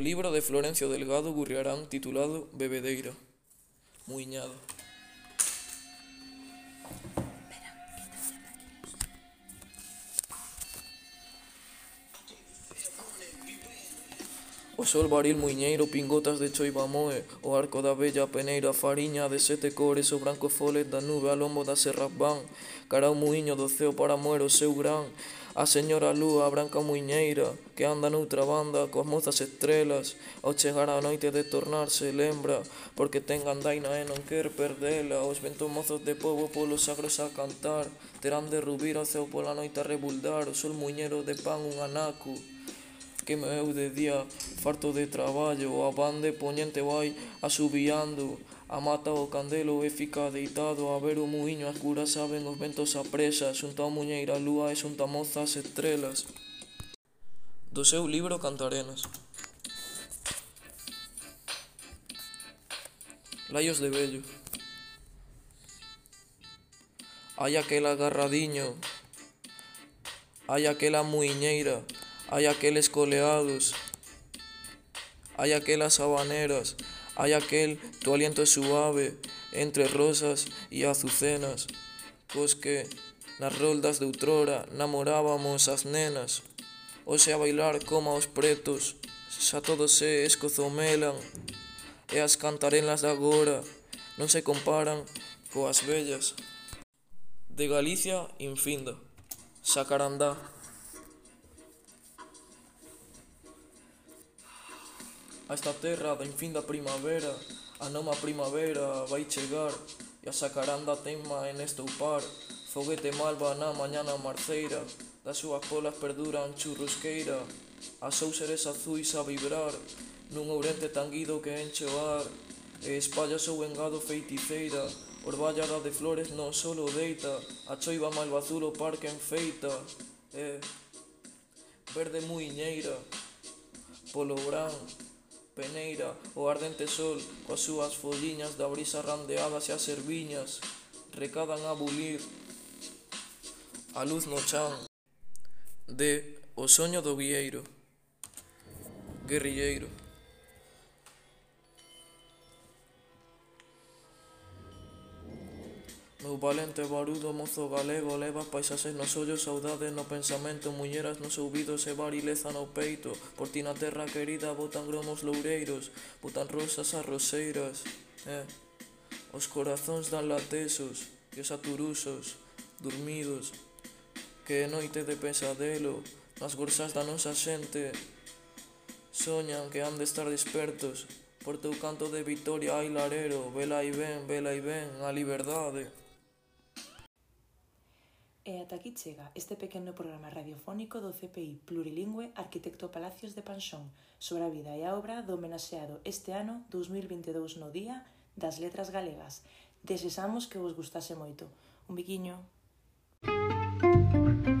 libro de Florencio Delgado Gurriarán titulado Bebedeira. Muiñado. O sol varil muiñeiro, pingotas de choiva moe O arco da bella peneira, fariña de sete cores O branco folet da nube a lombo da serra van Cara o muiño do ceo para moer o seu gran. A señora lúa, a branca muiñeira Que anda noutra banda coas mozas estrelas Ao chegar a noite de tornarse lembra Porque ten gandaina e non quer perdela. Os ventos mozos de povo polos sagros a cantar Terán de rubir ao ceo pola noite a rebuldar O sol muiñero de pan un anaco que eu de día farto de traballo, a bande poñente vai asubiando, a mata o candelo e fica deitado a ver o muiño, as curas saben os ventos a presa, Xunto a muñeira a lúa e xunta moza as estrelas. Do seu libro Cantarenas. Laios de Bello. Hai aquel agarradiño, hai aquela muiñeira, hai aqueles coleados, hai aquelas habaneras, hai aquel tu aliento suave entre rosas e azucenas, cos que nas roldas de outrora namorábamos as nenas, hoxe a bailar como aos pretos, xa todos se escozomelan, e as cantarelas de agora non se comparan coas bellas. De Galicia, infinda. Sacarandá. A esta terra da infinda primavera A nova primavera vai chegar E a sacaranda tema en estoupar Foguete malva na mañana marceira Das súas polas perduran churrusqueira As úlceres azuis a vibrar Nun ourente tanguido que enche o ar E espalla seu engado feiticeira Orballada de flores non solo deita. A choiva malva azul o parque enfeita E... Verde muiñeira Polo branco peneira, o ardente sol, coas súas folliñas da brisa randeadas e as erviñas, recadan a bulir a luz no chan. De O soño do vieiro guerrilleiro. O valente barudo mozo galego leva paisaxes nos ollos, saudade no pensamento Mulleras nos ouvidos e barileza no peito. Por ti na terra querida botan gromos loureiros Botan rosas a roseiras eh. Os corazóns dan latesos E os aturusos, dormidos Que é noite de pesadelo Nas gorzas da nosa xente Soñan que han de estar despertos. Por teu canto de vitoria hai larero Vela e ven, vela e ven, a liberdade. E ata aquí chega este pequeno programa radiofónico do CPI plurilingüe Arquitecto Palacios de Panxón sobre a vida e a obra do homenaxeado este ano 2022 no Día das Letras Galegas. Desexamos que vos gustase moito. Un biquiño. Música